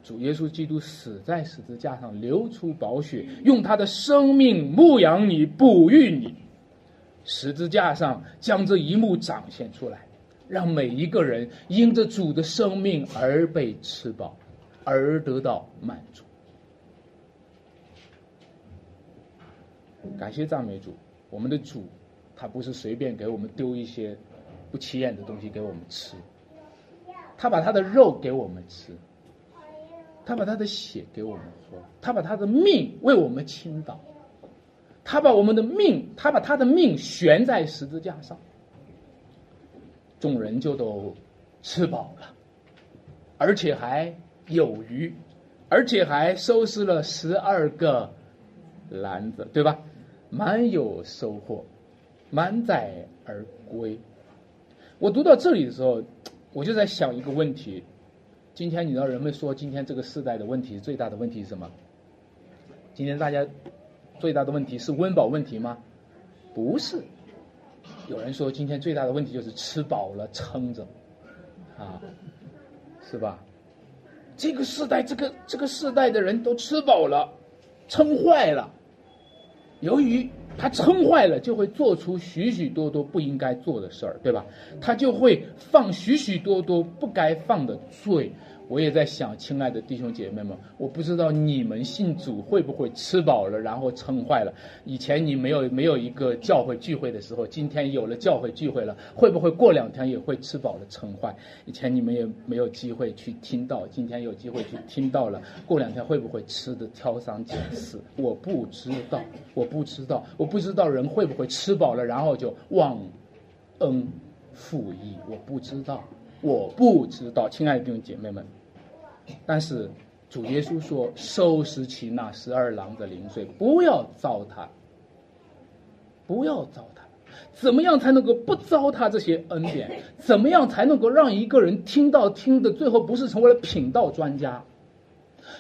主耶稣基督死在十字架上，流出宝血，用他的生命牧养你、哺育你。十字架上将这一幕展现出来。让每一个人因着主的生命而被吃饱，而得到满足。感谢赞美主，我们的主，他不是随便给我们丢一些不起眼的东西给我们吃，他把他的肉给我们吃，他把他的血给我们喝，他把他的命为我们倾倒，他把我们的命，他把他的命悬在十字架上。众人就都吃饱了，而且还有余，而且还收拾了十二个篮子，对吧？满有收获，满载而归。我读到这里的时候，我就在想一个问题：今天你知道人们说今天这个时代的问题最大的问题是什么？今天大家最大的问题是温饱问题吗？不是。有人说，今天最大的问题就是吃饱了撑着，啊，是吧？这个时代，这个这个时代的人都吃饱了，撑坏了。由于他撑坏了，就会做出许许多多不应该做的事儿，对吧？他就会放许许多多不该放的罪。我也在想，亲爱的弟兄姐妹们，我不知道你们信主会不会吃饱了然后撑坏了。以前你没有没有一个教会聚会的时候，今天有了教会聚会了，会不会过两天也会吃饱了撑坏？以前你们也没有机会去听到，今天有机会去听到了，过两天会不会吃的挑三拣四？我不知道，我不知道，我不知道人会不会吃饱了然后就忘恩负义，我不知道，我不知道，亲爱的弟兄姐妹们。但是主耶稣说：“收拾起那十二郎的零碎，不要糟蹋，不要糟蹋。怎么样才能够不糟蹋这些恩典？怎么样才能够让一个人听到听的最后不是成为了品道专家？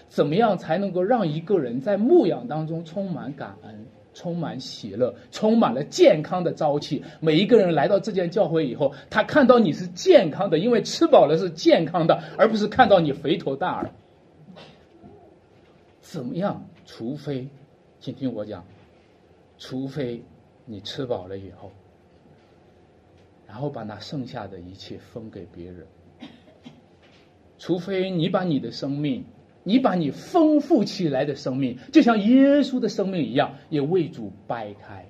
怎么样才能够让一个人在牧养当中充满感恩？”充满喜乐，充满了健康的朝气。每一个人来到这间教会以后，他看到你是健康的，因为吃饱了是健康的，而不是看到你肥头大耳。怎么样？除非，请听我讲，除非你吃饱了以后，然后把那剩下的一切分给别人。除非你把你的生命。你把你丰富起来的生命，就像耶稣的生命一样，也为主掰开，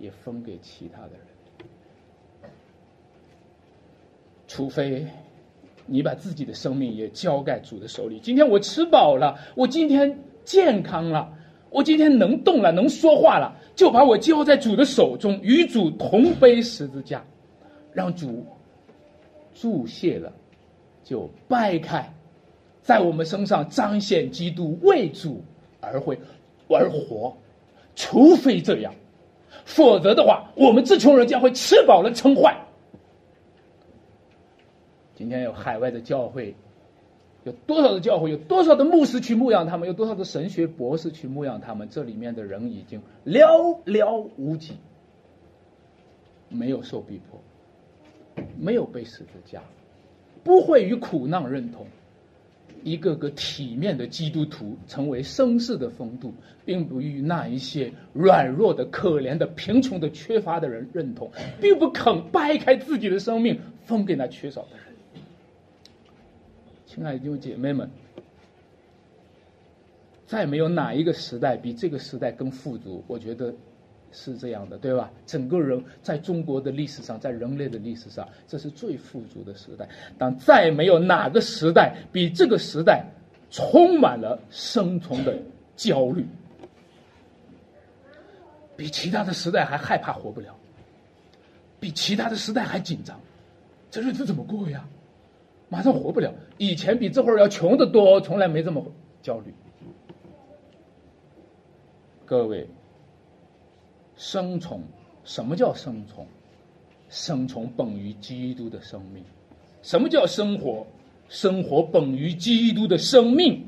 也分给其他的人。除非你把自己的生命也交在主的手里。今天我吃饱了，我今天健康了，我今天能动了，能说话了，就把我交在主的手中，与主同背十字架，让主注谢了，就掰开。在我们身上彰显基督为主而会而活，除非这样，否则的话，我们这群人将会吃饱了撑坏。今天有海外的教会，有多少的教会，有多少的牧师去牧养他们，有多少的神学博士去牧养他们，这里面的人已经寥寥无几，没有受逼迫，没有被十字架，不会与苦难认同。一个个体面的基督徒成为绅士的风度，并不与那一些软弱的、可怜的、贫穷的、缺乏的人认同，并不肯掰开自己的生命分给那缺少的人。亲爱的弟兄姐妹们，再没有哪一个时代比这个时代更富足，我觉得。是这样的，对吧？整个人在中国的历史上，在人类的历史上，这是最富足的时代。但再没有哪个时代比这个时代充满了生存的焦虑，比其他的时代还害怕活不了，比其他的时代还紧张。这日子怎么过呀？马上活不了。以前比这会儿要穷得多，从来没这么焦虑。各位。生从，什么叫生从？生从本于基督的生命。什么叫生活？生活本于基督的生命。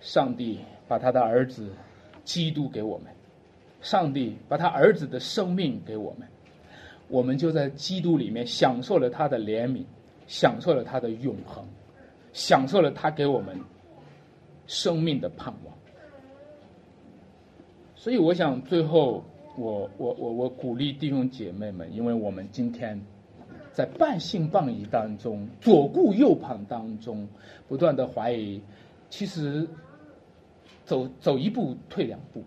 上帝把他的儿子基督给我们，上帝把他儿子的生命给我们，我们就在基督里面享受了他的怜悯，享受了他的永恒，享受了他给我们生命的盼望。所以，我想最后，我我我我鼓励弟兄姐妹们，因为我们今天在半信半疑当中，左顾右盼当中，不断的怀疑，其实走走一步退两步，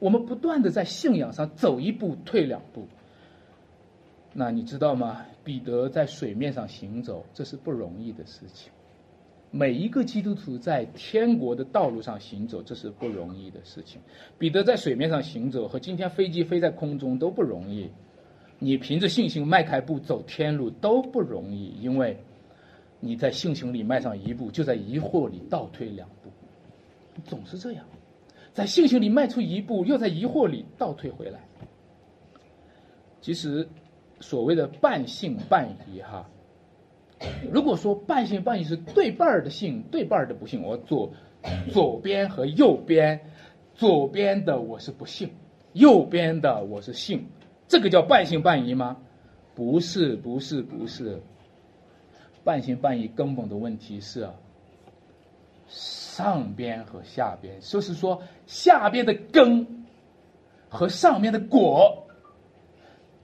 我们不断的在信仰上走一步退两步。那你知道吗？彼得在水面上行走，这是不容易的事情。每一个基督徒在天国的道路上行走，这是不容易的事情。彼得在水面上行走，和今天飞机飞在空中都不容易。你凭着信心迈开步走天路都不容易，因为你在信心里迈上一步，就在疑惑里倒退两步，总是这样，在信心里迈出一步，又在疑惑里倒退回来。其实，所谓的半信半疑，哈。如果说半信半疑是对半儿的信，对半儿的不信，我左左边和右边，左边的我是不信，右边的我是信，这个叫半信半疑吗？不是，不是，不是。半信半疑根本的问题是上边和下边，就是说下边的根和上面的果。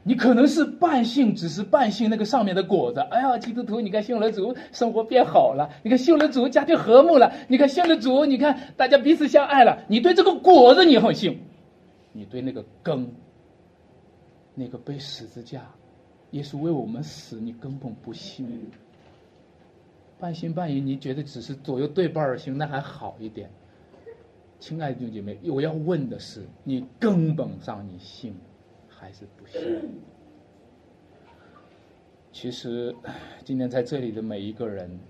你可能是半信，只是半信那个上面的果子。哎呀，基督徒，你看信了主，生活变好了；你看信了主，家庭和睦了；你看信了主，你看大家彼此相爱了。你对这个果子你很信，你对那个根，那个被十字架，耶稣为我们死，你根本不信。半信半疑，你觉得只是左右对半儿行，那还好一点。亲爱的弟兄姐妹，我要问的是，你根本上你信吗？还是不信？其实今天在这里的每一个人，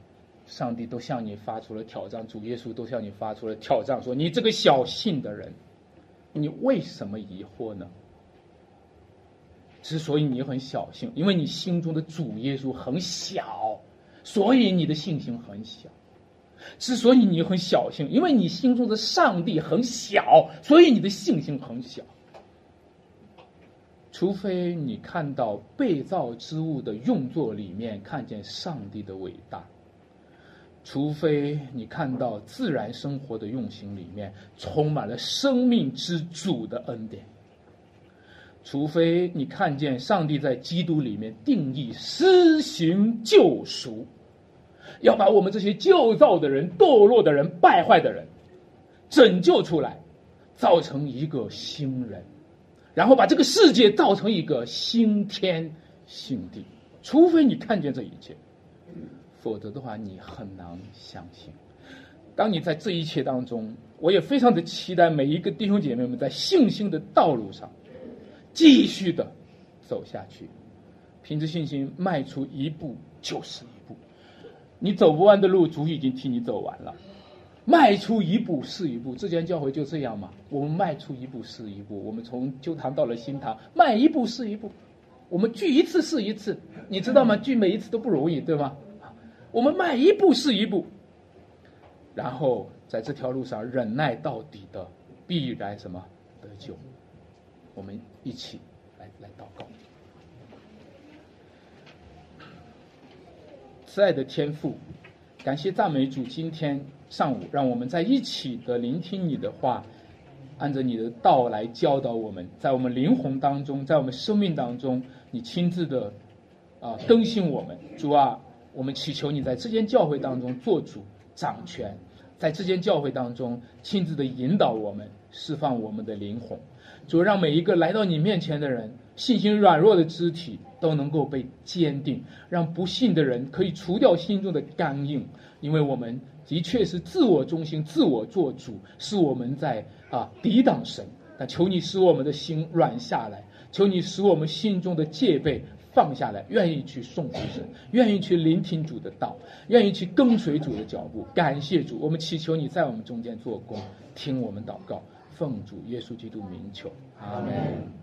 上帝都向你发出了挑战，主耶稣都向你发出了挑战，说你这个小信的人，你为什么疑惑呢？之所以你很小信，因为你心中的主耶稣很小，所以你的信心很小。之所以你很小心，因为你心中的上帝很小，所以你的信心很小。除非你看到被造之物的用作里面看见上帝的伟大，除非你看到自然生活的用心里面充满了生命之主的恩典，除非你看见上帝在基督里面定义施行救赎。要把我们这些旧造的人、堕落的人、败坏的人拯救出来，造成一个新人，然后把这个世界造成一个新天新地。除非你看见这一切，否则的话，你很难相信。当你在这一切当中，我也非常的期待每一个弟兄姐妹们在信心的道路上继续的走下去，凭着信心迈出一步就是一步。你走不完的路，主已经替你走完了。迈出一步是一步，之前教会就这样嘛。我们迈出一步是一步，我们从旧堂到了新堂，迈一步是一步。我们聚一次是一次，你知道吗？聚每一次都不容易，对吗？我们迈一步是一步，然后在这条路上忍耐到底的，必然什么得救。我们一起来来祷告。慈爱的天赋，感谢赞美主。今天上午，让我们在一起的聆听你的话，按着你的道来教导我们，在我们灵魂当中，在我们生命当中，你亲自的啊更新我们。主啊，我们祈求你在这间教会当中做主掌权，在这间教会当中亲自的引导我们，释放我们的灵魂。主，让每一个来到你面前的人。信心软弱的肢体都能够被坚定，让不信的人可以除掉心中的刚硬，因为我们的确是自我中心、自我做主，是我们在啊抵挡神。但求你使我们的心软下来，求你使我们心中的戒备放下来，愿意去送服神，愿意去聆听主的道，愿意去跟随主的脚步。感谢主，我们祈求你在我们中间做工，听我们祷告，奉主耶稣基督名求，阿门。